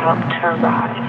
helped her rise.